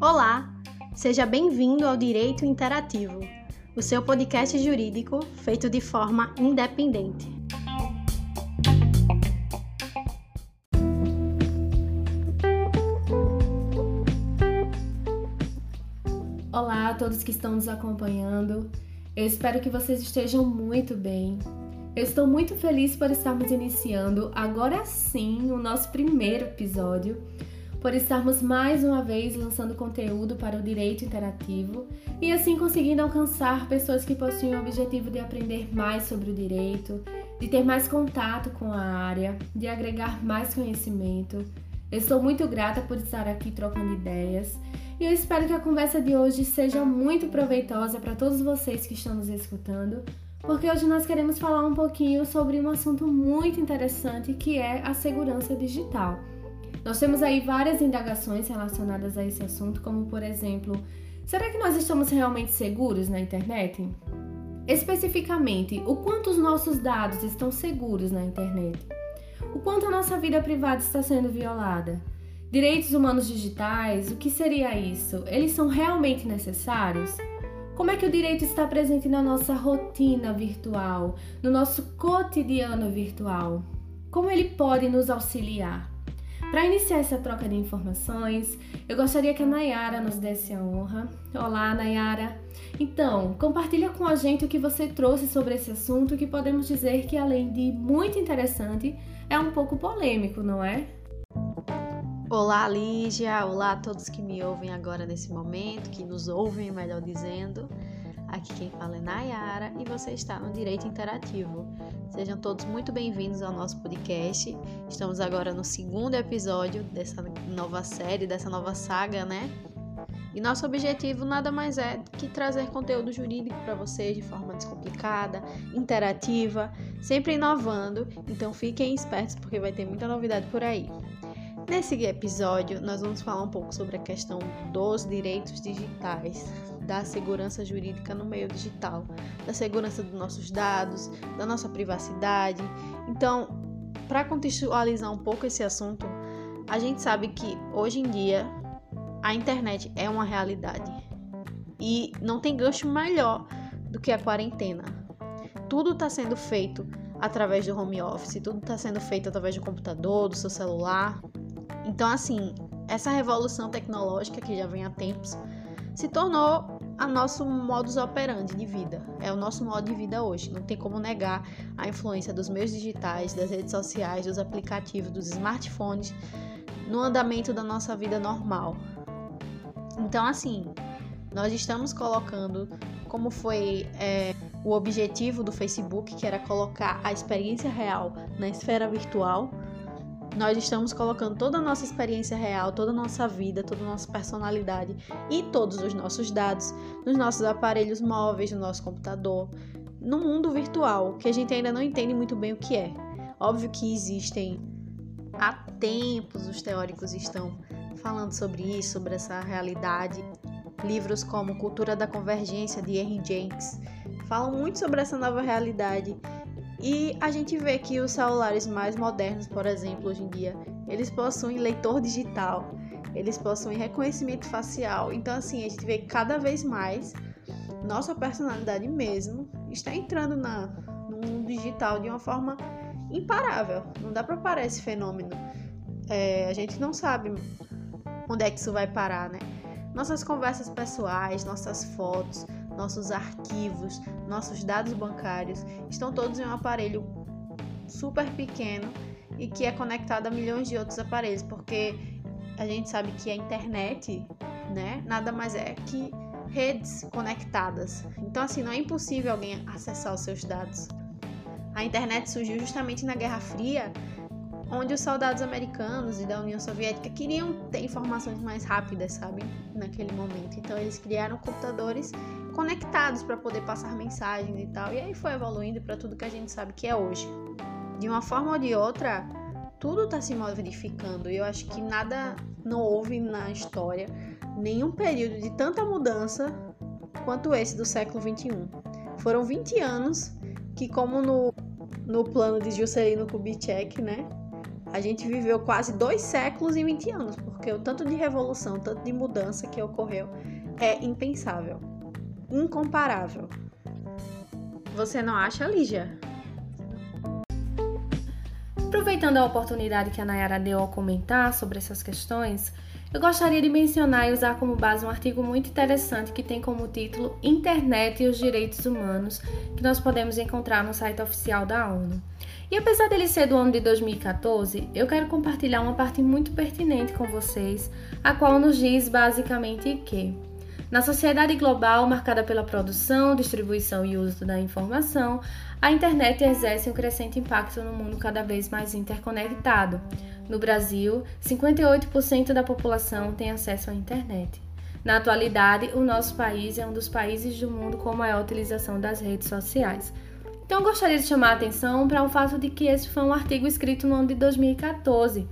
Olá, seja bem-vindo ao Direito Interativo, o seu podcast jurídico feito de forma independente. Olá a todos que estão nos acompanhando. Eu espero que vocês estejam muito bem. Eu estou muito feliz por estarmos iniciando agora sim o nosso primeiro episódio por estarmos mais uma vez lançando conteúdo para o direito interativo e assim conseguindo alcançar pessoas que possuem o objetivo de aprender mais sobre o direito, de ter mais contato com a área, de agregar mais conhecimento. Eu estou muito grata por estar aqui trocando ideias e eu espero que a conversa de hoje seja muito proveitosa para todos vocês que estão nos escutando, porque hoje nós queremos falar um pouquinho sobre um assunto muito interessante que é a segurança digital. Nós temos aí várias indagações relacionadas a esse assunto, como por exemplo, será que nós estamos realmente seguros na internet? Especificamente, o quanto os nossos dados estão seguros na internet? O quanto a nossa vida privada está sendo violada? Direitos humanos digitais, o que seria isso? Eles são realmente necessários? Como é que o direito está presente na nossa rotina virtual, no nosso cotidiano virtual? Como ele pode nos auxiliar? Para iniciar essa troca de informações, eu gostaria que a Nayara nos desse a honra. Olá, Nayara. Então, compartilha com a gente o que você trouxe sobre esse assunto, que podemos dizer que além de muito interessante, é um pouco polêmico, não é? Olá, Lígia. Olá a todos que me ouvem agora nesse momento, que nos ouvem, melhor dizendo. Aqui quem fala é Nayara e você está no Direito Interativo. Sejam todos muito bem-vindos ao nosso podcast. Estamos agora no segundo episódio dessa nova série, dessa nova saga, né? E nosso objetivo nada mais é que trazer conteúdo jurídico para vocês de forma descomplicada, interativa, sempre inovando. Então fiquem espertos porque vai ter muita novidade por aí. Nesse episódio, nós vamos falar um pouco sobre a questão dos direitos digitais, da segurança jurídica no meio digital, da segurança dos nossos dados, da nossa privacidade. Então, para contextualizar um pouco esse assunto, a gente sabe que hoje em dia a internet é uma realidade e não tem gancho melhor do que a quarentena. Tudo está sendo feito através do home office, tudo está sendo feito através do computador, do seu celular. Então, assim, essa revolução tecnológica que já vem há tempos se tornou a nosso modus operandi de vida. É o nosso modo de vida hoje. Não tem como negar a influência dos meios digitais, das redes sociais, dos aplicativos, dos smartphones no andamento da nossa vida normal. Então, assim, nós estamos colocando como foi é, o objetivo do Facebook, que era colocar a experiência real na esfera virtual nós estamos colocando toda a nossa experiência real, toda a nossa vida, toda a nossa personalidade e todos os nossos dados nos nossos aparelhos móveis, no nosso computador, no mundo virtual, que a gente ainda não entende muito bem o que é. Óbvio que existem há tempos os teóricos estão falando sobre isso, sobre essa realidade. Livros como Cultura da Convergência de Henry Jenks falam muito sobre essa nova realidade e a gente vê que os celulares mais modernos, por exemplo, hoje em dia, eles possuem leitor digital, eles possuem reconhecimento facial. Então, assim, a gente vê que cada vez mais nossa personalidade mesmo está entrando na, no mundo digital de uma forma imparável. Não dá para parar esse fenômeno. É, a gente não sabe onde é que isso vai parar, né? Nossas conversas pessoais, nossas fotos, nossos arquivos, nossos dados bancários estão todos em um aparelho super pequeno e que é conectado a milhões de outros aparelhos, porque a gente sabe que a internet, né, nada mais é que redes conectadas. Então assim, não é impossível alguém acessar os seus dados. A internet surgiu justamente na Guerra Fria, onde os soldados americanos e da União Soviética queriam ter informações mais rápidas, sabe, naquele momento. Então eles criaram computadores conectados para poder passar mensagens e tal. E aí foi evoluindo para tudo que a gente sabe que é hoje. De uma forma ou de outra, tudo está se modificando. E eu acho que nada não houve na história nenhum período de tanta mudança quanto esse do século 21. Foram 20 anos que, como no, no plano de Juscelino Kubitschek, né? A gente viveu quase dois séculos e 20 anos, porque o tanto de revolução, o tanto de mudança que ocorreu é impensável, incomparável. Você não acha, Lígia? Aproveitando a oportunidade que a Nayara deu ao comentar sobre essas questões, eu gostaria de mencionar e usar como base um artigo muito interessante que tem como título Internet e os Direitos Humanos, que nós podemos encontrar no site oficial da ONU. E apesar dele ser do ano de 2014, eu quero compartilhar uma parte muito pertinente com vocês, a qual nos diz basicamente que na sociedade global marcada pela produção, distribuição e uso da informação, a internet exerce um crescente impacto no mundo cada vez mais interconectado. No Brasil, 58% da população tem acesso à internet. Na atualidade, o nosso país é um dos países do mundo com maior utilização das redes sociais. Então, gostaria de chamar a atenção para o fato de que esse foi um artigo escrito no ano de 2014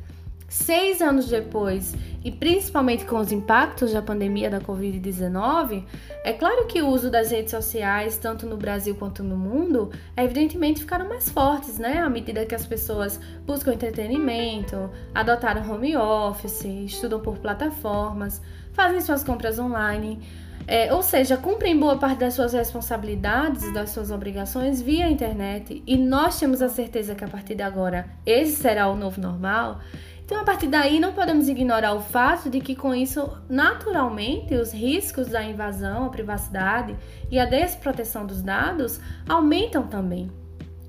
Seis anos depois, e principalmente com os impactos da pandemia da Covid-19, é claro que o uso das redes sociais, tanto no Brasil quanto no mundo, evidentemente ficaram mais fortes, né? À medida que as pessoas buscam entretenimento, adotaram home office, estudam por plataformas, fazem suas compras online. É, ou seja, cumprem boa parte das suas responsabilidades, das suas obrigações via internet, e nós temos a certeza que a partir de agora esse será o novo normal. Então, a partir daí, não podemos ignorar o fato de que, com isso, naturalmente, os riscos da invasão à privacidade e a desproteção dos dados aumentam também.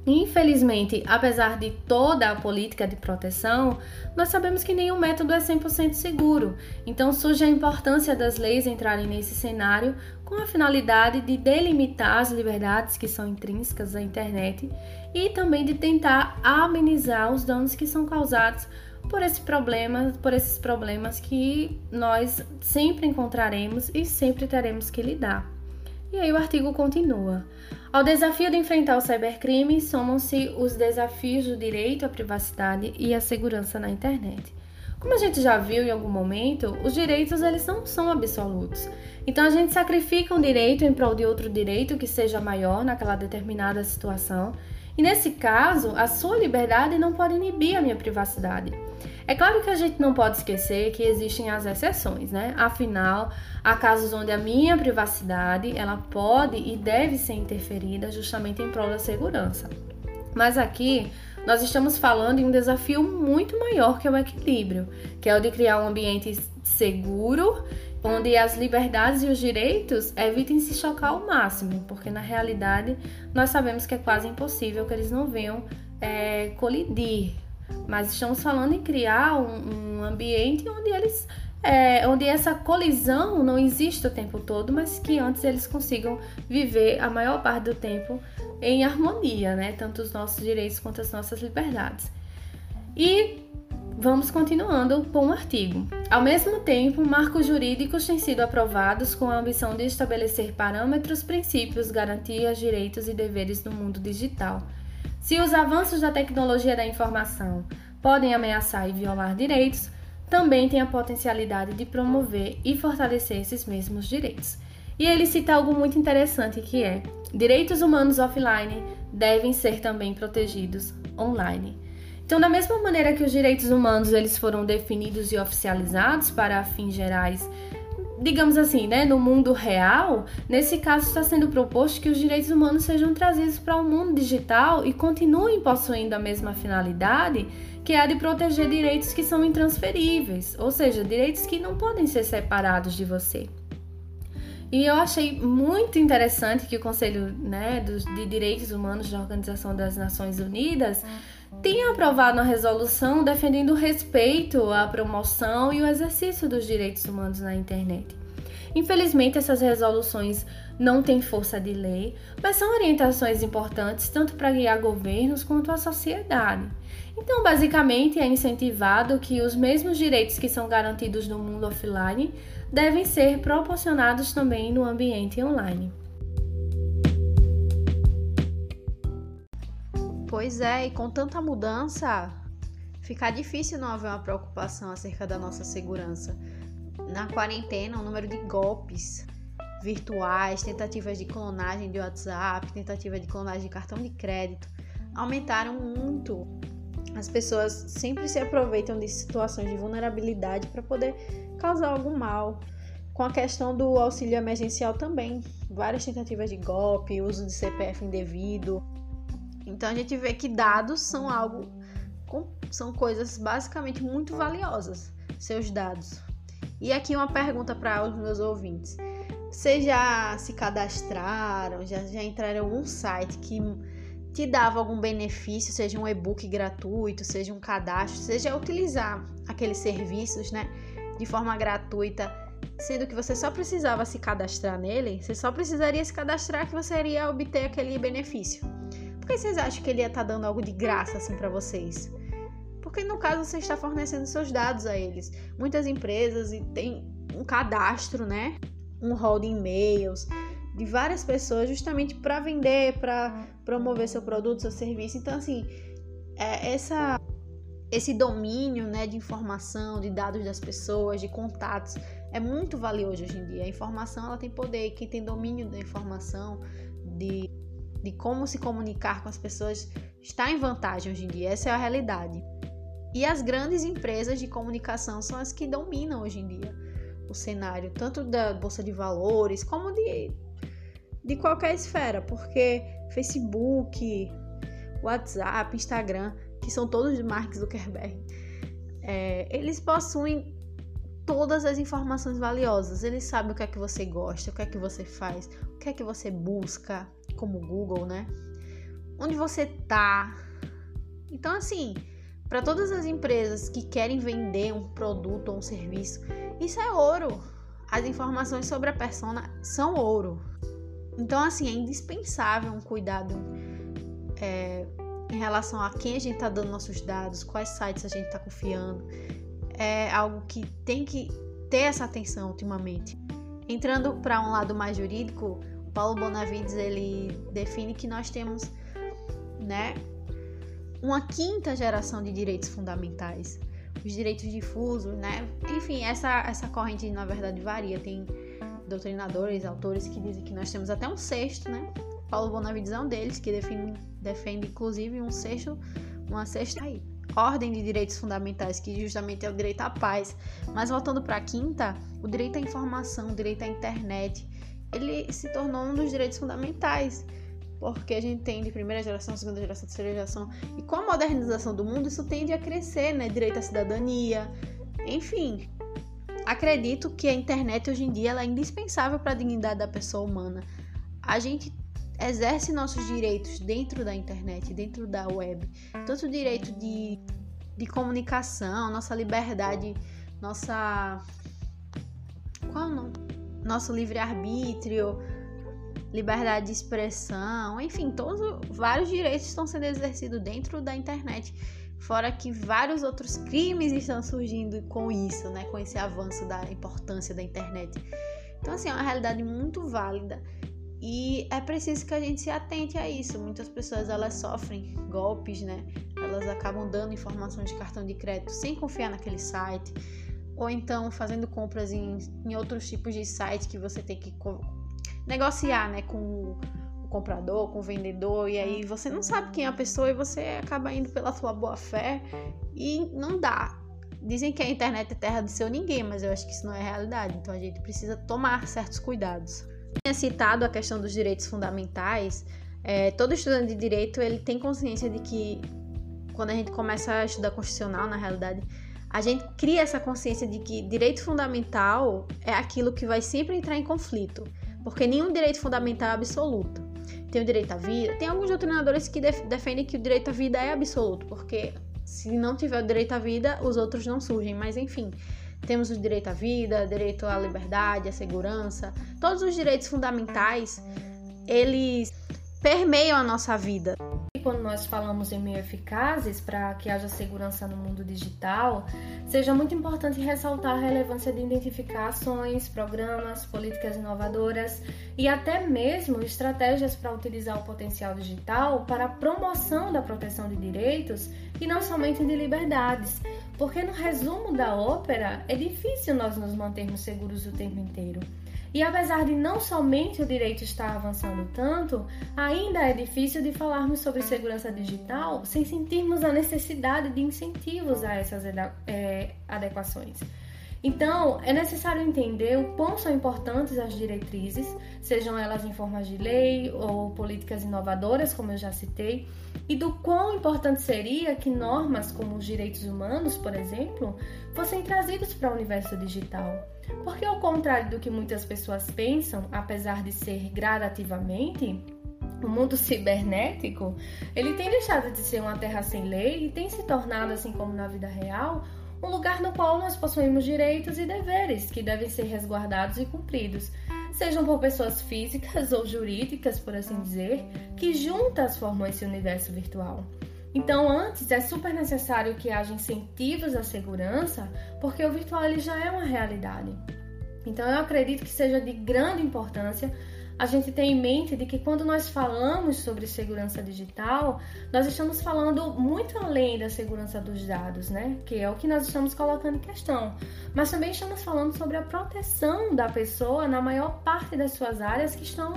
Infelizmente, apesar de toda a política de proteção, nós sabemos que nenhum método é 100% seguro. Então surge a importância das leis entrarem nesse cenário com a finalidade de delimitar as liberdades que são intrínsecas à internet e também de tentar amenizar os danos que são causados por esse problema, por esses problemas que nós sempre encontraremos e sempre teremos que lidar. E aí o artigo continua. Ao desafio de enfrentar o cybercrime, somam-se os desafios do direito à privacidade e à segurança na internet. Como a gente já viu em algum momento, os direitos eles não são absolutos. Então a gente sacrifica um direito em prol de outro direito que seja maior naquela determinada situação. E nesse caso, a sua liberdade não pode inibir a minha privacidade. É claro que a gente não pode esquecer que existem as exceções, né? Afinal, há casos onde a minha privacidade ela pode e deve ser interferida justamente em prol da segurança. Mas aqui nós estamos falando em um desafio muito maior que é o equilíbrio, que é o de criar um ambiente seguro, onde as liberdades e os direitos evitem se chocar ao máximo, porque na realidade nós sabemos que é quase impossível que eles não venham é, colidir mas estamos falando em criar um, um ambiente onde eles é, onde essa colisão não existe o tempo todo, mas que antes eles consigam viver a maior parte do tempo em harmonia, né? Tanto os nossos direitos quanto as nossas liberdades. E vamos continuando com o artigo. Ao mesmo tempo, marcos jurídicos têm sido aprovados com a ambição de estabelecer parâmetros, princípios, garantias, direitos e deveres no mundo digital se os avanços da tecnologia da informação podem ameaçar e violar direitos, também tem a potencialidade de promover e fortalecer esses mesmos direitos. E ele cita algo muito interessante que é: direitos humanos offline devem ser também protegidos online. Então, da mesma maneira que os direitos humanos eles foram definidos e oficializados para fins gerais digamos assim, né, no mundo real, nesse caso está sendo proposto que os direitos humanos sejam trazidos para o mundo digital e continuem possuindo a mesma finalidade, que é a de proteger direitos que são intransferíveis, ou seja, direitos que não podem ser separados de você. E eu achei muito interessante que o Conselho né, de Direitos Humanos da Organização das Nações Unidas tenha aprovado uma resolução defendendo o respeito à promoção e o exercício dos direitos humanos na internet. Infelizmente, essas resoluções não têm força de lei, mas são orientações importantes tanto para guiar governos quanto a sociedade. Então, basicamente, é incentivado que os mesmos direitos que são garantidos no mundo offline devem ser proporcionados também no ambiente online. Pois é, e com tanta mudança, fica difícil não haver uma preocupação acerca da nossa segurança. Na quarentena, o número de golpes virtuais, tentativas de clonagem de WhatsApp, tentativa de clonagem de cartão de crédito aumentaram muito as pessoas sempre se aproveitam de situações de vulnerabilidade para poder causar algum mal. Com a questão do auxílio emergencial também, várias tentativas de golpe, uso de CPF indevido. Então a gente vê que dados são algo são coisas basicamente muito valiosas, seus dados. E aqui uma pergunta para os meus ouvintes. Vocês já se cadastraram, já, já entraram em algum site que te dava algum benefício, seja um e-book gratuito, seja um cadastro, seja utilizar aqueles serviços, né, de forma gratuita, sendo que você só precisava se cadastrar nele, você só precisaria se cadastrar que você iria obter aquele benefício. Por que vocês acham que ele ia estar tá dando algo de graça assim para vocês? Porque no caso você está fornecendo seus dados a eles. Muitas empresas têm um cadastro, né? Um hall de e-mails de várias pessoas justamente para vender, para promover seu produto, seu serviço. Então assim, é essa esse domínio, né, de informação, de dados das pessoas, de contatos, é muito valioso hoje em dia. A informação ela tem poder quem tem domínio da informação, de, de como se comunicar com as pessoas, está em vantagem hoje em dia. Essa é a realidade. E as grandes empresas de comunicação são as que dominam hoje em dia o cenário, tanto da bolsa de valores como de, de qualquer esfera, porque Facebook, WhatsApp, Instagram, que são todos de Mark Zuckerberg, é, eles possuem todas as informações valiosas. Eles sabem o que é que você gosta, o que é que você faz, o que é que você busca, como Google, né? Onde você tá. Então, assim, para todas as empresas que querem vender um produto ou um serviço, isso é ouro. As informações sobre a persona são ouro. Então, assim, é indispensável um cuidado é, em relação a quem a gente está dando nossos dados, quais sites a gente está confiando. É algo que tem que ter essa atenção ultimamente. Entrando para um lado mais jurídico, o Paulo Bonavides ele define que nós temos, né, uma quinta geração de direitos fundamentais, os direitos difusos, né? Enfim, essa, essa corrente na verdade varia. Tem doutrinadores, autores que dizem que nós temos até um sexto, né? Paulo Bonavides é um deles, que define, defende inclusive um sexto, uma sexta aí, ordem de direitos fundamentais, que justamente é o direito à paz. Mas voltando para a quinta, o direito à informação, o direito à internet, ele se tornou um dos direitos fundamentais porque a gente tem de primeira geração, segunda geração, terceira geração, e com a modernização do mundo isso tende a crescer, né? Direito à cidadania, enfim. Acredito que a internet hoje em dia é indispensável para a dignidade da pessoa humana. A gente exerce nossos direitos dentro da internet, dentro da web, tanto o direito de, de comunicação, nossa liberdade, nossa qual é o nome? Nosso livre-arbítrio, liberdade de expressão, enfim, todos vários direitos estão sendo exercidos dentro da internet. Fora que vários outros crimes estão surgindo com isso, né? Com esse avanço da importância da internet. Então, assim, é uma realidade muito válida e é preciso que a gente se atente a isso. Muitas pessoas elas sofrem golpes, né? Elas acabam dando informações de cartão de crédito sem confiar naquele site, ou então fazendo compras em, em outros tipos de site que você tem que negociar, né, com o comprador, com o vendedor, e aí você não sabe quem é a pessoa e você acaba indo pela sua boa fé e não dá. Dizem que a internet é terra de seu ninguém, mas eu acho que isso não é realidade, então a gente precisa tomar certos cuidados. Tinha citado a questão dos direitos fundamentais. É, todo estudante de direito ele tem consciência de que quando a gente começa a estudar constitucional, na realidade, a gente cria essa consciência de que direito fundamental é aquilo que vai sempre entrar em conflito porque nenhum direito fundamental é absoluto. Tem o direito à vida, tem alguns doutrinadores que def defendem que o direito à vida é absoluto, porque se não tiver o direito à vida, os outros não surgem, mas enfim. Temos o direito à vida, direito à liberdade, à segurança, todos os direitos fundamentais, eles permeiam a nossa vida quando nós falamos em meio eficazes para que haja segurança no mundo digital, seja muito importante ressaltar a relevância de identificar ações, programas, políticas inovadoras e até mesmo estratégias para utilizar o potencial digital para a promoção da proteção de direitos e não somente de liberdades, porque no resumo da ópera é difícil nós nos mantermos seguros o tempo inteiro. E apesar de não somente o direito estar avançando tanto, ainda é difícil de falarmos sobre segurança digital sem sentirmos a necessidade de incentivos a essas é, adequações. Então, é necessário entender o quão são importantes as diretrizes, sejam elas em formas de lei ou políticas inovadoras, como eu já citei, e do quão importante seria que normas como os direitos humanos, por exemplo, fossem trazidos para o universo digital. Porque, ao contrário do que muitas pessoas pensam, apesar de ser gradativamente, o mundo cibernético, ele tem deixado de ser uma terra sem lei e tem se tornado, assim como na vida real, um lugar no qual nós possuímos direitos e deveres que devem ser resguardados e cumpridos, sejam por pessoas físicas ou jurídicas, por assim dizer, que juntas formam esse universo virtual. Então, antes é super necessário que haja incentivos à segurança, porque o virtual ele já é uma realidade. Então, eu acredito que seja de grande importância a gente tem em mente de que quando nós falamos sobre segurança digital, nós estamos falando muito além da segurança dos dados, né? Que é o que nós estamos colocando em questão. Mas também estamos falando sobre a proteção da pessoa na maior parte das suas áreas que estão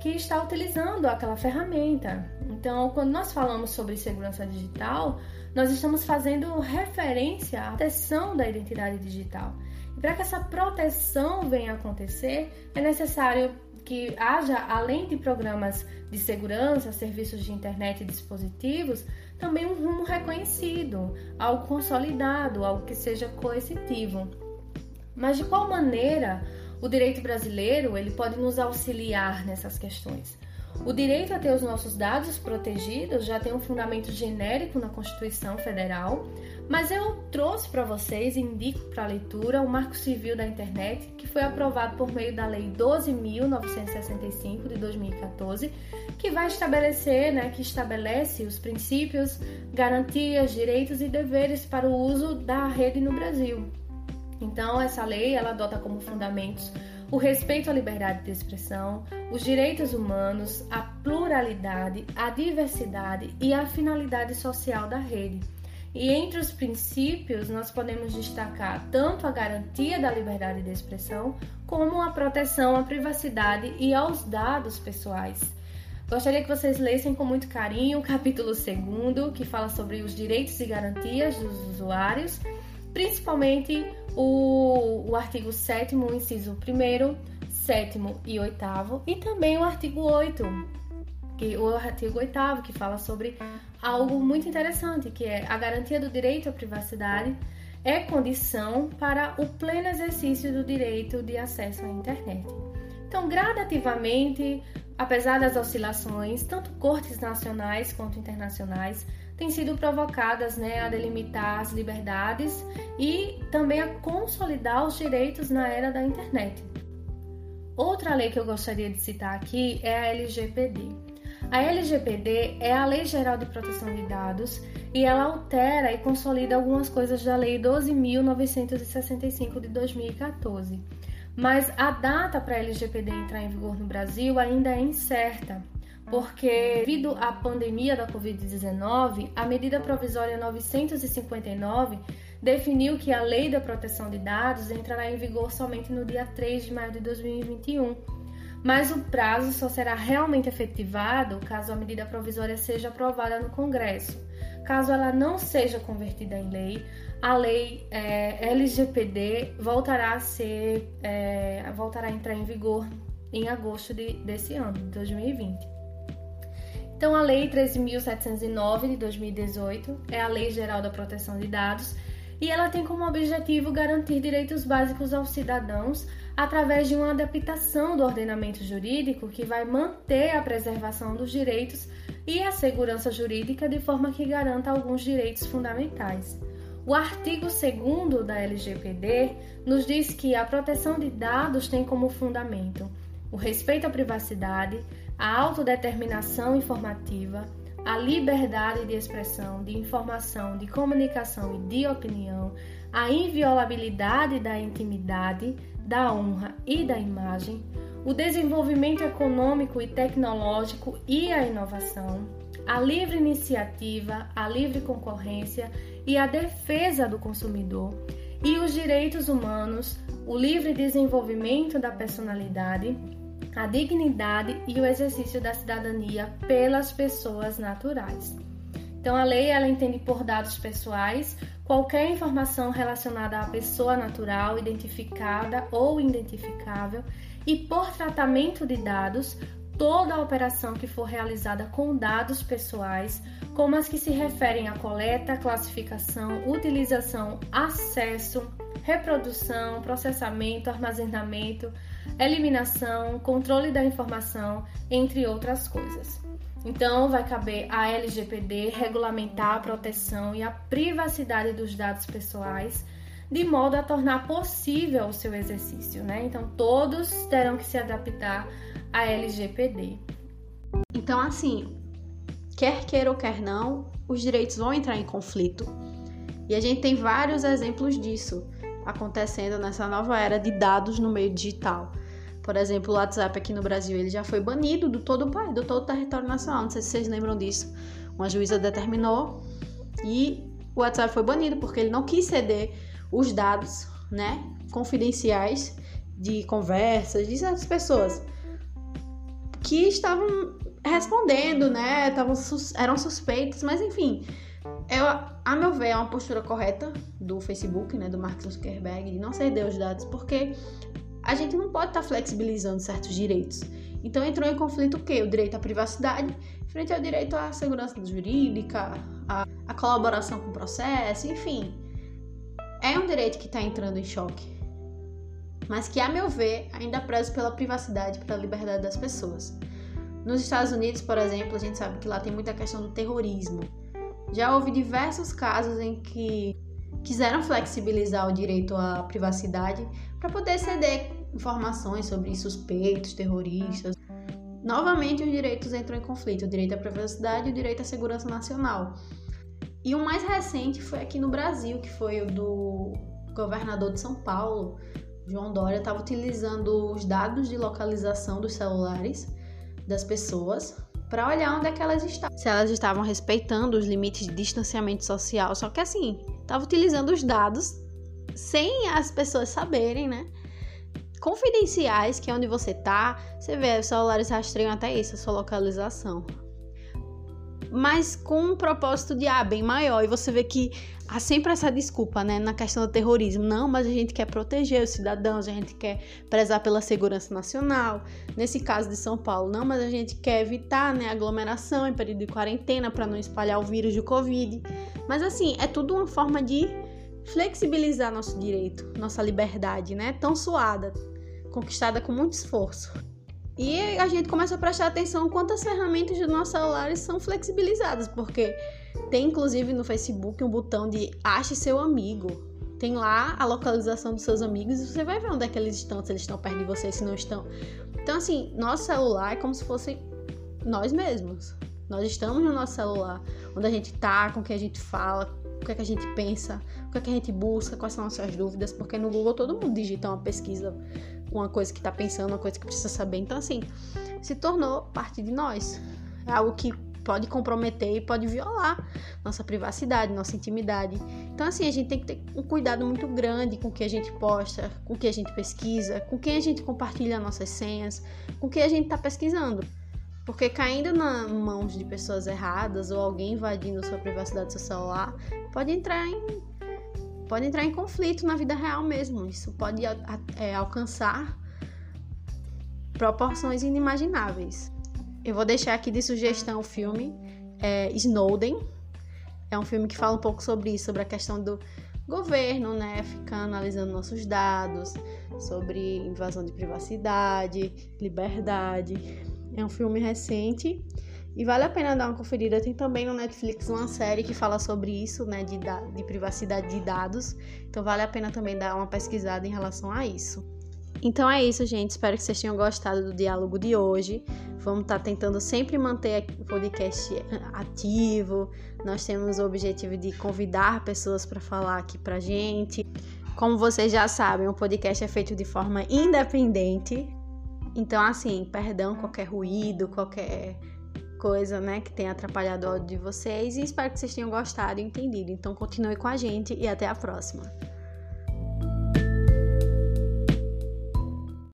que está utilizando aquela ferramenta. Então, quando nós falamos sobre segurança digital, nós estamos fazendo referência à proteção da identidade digital. E para que essa proteção venha a acontecer, é necessário que haja, além de programas de segurança, serviços de internet e dispositivos, também um rumo reconhecido, algo consolidado, algo que seja coercitivo. Mas de qual maneira o direito brasileiro ele pode nos auxiliar nessas questões? O direito a ter os nossos dados protegidos já tem um fundamento genérico na Constituição Federal, mas eu trouxe para vocês indico para leitura o Marco Civil da Internet, que foi aprovado por meio da Lei 12.965 de 2014, que vai estabelecer, né, que estabelece os princípios, garantias, direitos e deveres para o uso da rede no Brasil. Então, essa lei ela adota como fundamentos o respeito à liberdade de expressão, os direitos humanos, a pluralidade, a diversidade e a finalidade social da rede e entre os princípios, nós podemos destacar tanto a garantia da liberdade de expressão, como a proteção à privacidade e aos dados pessoais. Gostaria que vocês lessem com muito carinho o capítulo 2, que fala sobre os direitos e garantias dos usuários, principalmente o, o artigo 7, inciso 1, 7 e 8, e também o artigo 8, que, o artigo 8 que fala sobre algo muito interessante, que é a garantia do direito à privacidade é condição para o pleno exercício do direito de acesso à internet. Então, gradativamente, apesar das oscilações, tanto cortes nacionais quanto internacionais têm sido provocadas né, a delimitar as liberdades e também a consolidar os direitos na era da internet. Outra lei que eu gostaria de citar aqui é a LGPD. A LGPD é a Lei Geral de Proteção de Dados e ela altera e consolida algumas coisas da Lei 12.965 de 2014. Mas a data para a LGPD entrar em vigor no Brasil ainda é incerta, porque, devido à pandemia da Covid-19, a medida provisória 959 definiu que a Lei da Proteção de Dados entrará em vigor somente no dia 3 de maio de 2021 mas o prazo só será realmente efetivado caso a medida provisória seja aprovada no Congresso. Caso ela não seja convertida em lei, a lei é, LGPD voltará a ser, é, voltará a entrar em vigor em agosto de, desse ano, de 2020. Então, a Lei 13.709 de 2018 é a Lei Geral da Proteção de Dados e ela tem como objetivo garantir direitos básicos aos cidadãos através de uma adaptação do ordenamento jurídico que vai manter a preservação dos direitos e a segurança jurídica de forma que garanta alguns direitos fundamentais. O artigo 2 da LGPD nos diz que a proteção de dados tem como fundamento o respeito à privacidade, a autodeterminação informativa, a liberdade de expressão, de informação, de comunicação e de opinião, a inviolabilidade da intimidade, da honra e da imagem, o desenvolvimento econômico e tecnológico e a inovação, a livre iniciativa, a livre concorrência e a defesa do consumidor, e os direitos humanos, o livre desenvolvimento da personalidade, a dignidade e o exercício da cidadania pelas pessoas naturais. Então, a lei ela entende por dados pessoais qualquer informação relacionada à pessoa natural identificada ou identificável e por tratamento de dados toda a operação que for realizada com dados pessoais, como as que se referem à coleta, classificação, utilização, acesso, reprodução, processamento, armazenamento, eliminação, controle da informação, entre outras coisas. Então, vai caber à LGPD regulamentar a proteção e a privacidade dos dados pessoais, de modo a tornar possível o seu exercício, né? Então, todos terão que se adaptar à LGPD. Então, assim, quer queira ou quer não, os direitos vão entrar em conflito. E a gente tem vários exemplos disso acontecendo nessa nova era de dados no meio digital. Por exemplo, o WhatsApp aqui no Brasil, ele já foi banido do todo o país, do todo o território nacional. Não sei se vocês lembram disso. Uma juíza determinou e o WhatsApp foi banido porque ele não quis ceder os dados, né, confidenciais de conversas de certas pessoas que estavam respondendo, né, estavam eram suspeitos, mas enfim, eu, a meu ver, é uma postura correta do Facebook, né, do Mark Zuckerberg, de não ceder os dados, porque a gente não pode estar tá flexibilizando certos direitos. Então entrou em conflito o quê? O direito à privacidade frente ao direito à segurança jurídica, à, à colaboração com o processo, enfim. É um direito que está entrando em choque. Mas que, a meu ver, ainda preza pela privacidade, pela liberdade das pessoas. Nos Estados Unidos, por exemplo, a gente sabe que lá tem muita questão do terrorismo. Já houve diversos casos em que quiseram flexibilizar o direito à privacidade para poder ceder informações sobre suspeitos, terroristas. Novamente, os direitos entram em conflito: o direito à privacidade e o direito à segurança nacional. E o mais recente foi aqui no Brasil, que foi o do governador de São Paulo, João Dória, estava utilizando os dados de localização dos celulares das pessoas para olhar onde é que elas estavam. Se elas estavam respeitando os limites de distanciamento social, só que assim, estava utilizando os dados sem as pessoas saberem, né? Confidenciais, que é onde você tá, você vê, os celulares rastreiam até isso, a sua localização mas com um propósito de ah, bem maior. E você vê que há sempre essa desculpa, né, na questão do terrorismo. Não, mas a gente quer proteger os cidadãos, a gente quer prezar pela segurança nacional. Nesse caso de São Paulo, não, mas a gente quer evitar, né, aglomeração em período de quarentena para não espalhar o vírus do Covid. Mas assim, é tudo uma forma de flexibilizar nosso direito, nossa liberdade, né, tão suada, conquistada com muito esforço. E a gente começa a prestar atenção quantas ferramentas dos nossos celulares são flexibilizadas, porque tem inclusive no Facebook um botão de ache seu amigo. Tem lá a localização dos seus amigos e você vai ver onde é que eles estão, se eles estão perto de você, se não estão. Então, assim, nosso celular é como se fosse nós mesmos. Nós estamos no nosso celular, onde a gente tá, com o que a gente fala, o que, é que a gente pensa, o que, é que a gente busca, quais são as nossas dúvidas, porque no Google todo mundo digita uma pesquisa, uma coisa que está pensando, uma coisa que precisa saber. Então, assim, se tornou parte de nós. É algo que pode comprometer e pode violar nossa privacidade, nossa intimidade. Então, assim, a gente tem que ter um cuidado muito grande com o que a gente posta, com o que a gente pesquisa, com quem a gente compartilha nossas senhas, com o que a gente está pesquisando. Porque caindo nas mãos de pessoas erradas ou alguém invadindo sua privacidade seu celular, pode entrar em pode entrar em conflito na vida real mesmo. Isso pode é, alcançar proporções inimagináveis. Eu vou deixar aqui de sugestão o filme é, Snowden. É um filme que fala um pouco sobre isso, sobre a questão do governo, né, ficar analisando nossos dados, sobre invasão de privacidade, liberdade. É um filme recente e vale a pena dar uma conferida. Tem também no Netflix uma série que fala sobre isso, né, de, de privacidade de dados. Então vale a pena também dar uma pesquisada em relação a isso. Então é isso, gente. Espero que vocês tenham gostado do diálogo de hoje. Vamos estar tá tentando sempre manter o podcast ativo. Nós temos o objetivo de convidar pessoas para falar aqui pra gente. Como vocês já sabem, o podcast é feito de forma independente. Então, assim, perdão qualquer ruído, qualquer coisa, né, que tenha atrapalhado o áudio de vocês e espero que vocês tenham gostado e entendido. Então continue com a gente e até a próxima.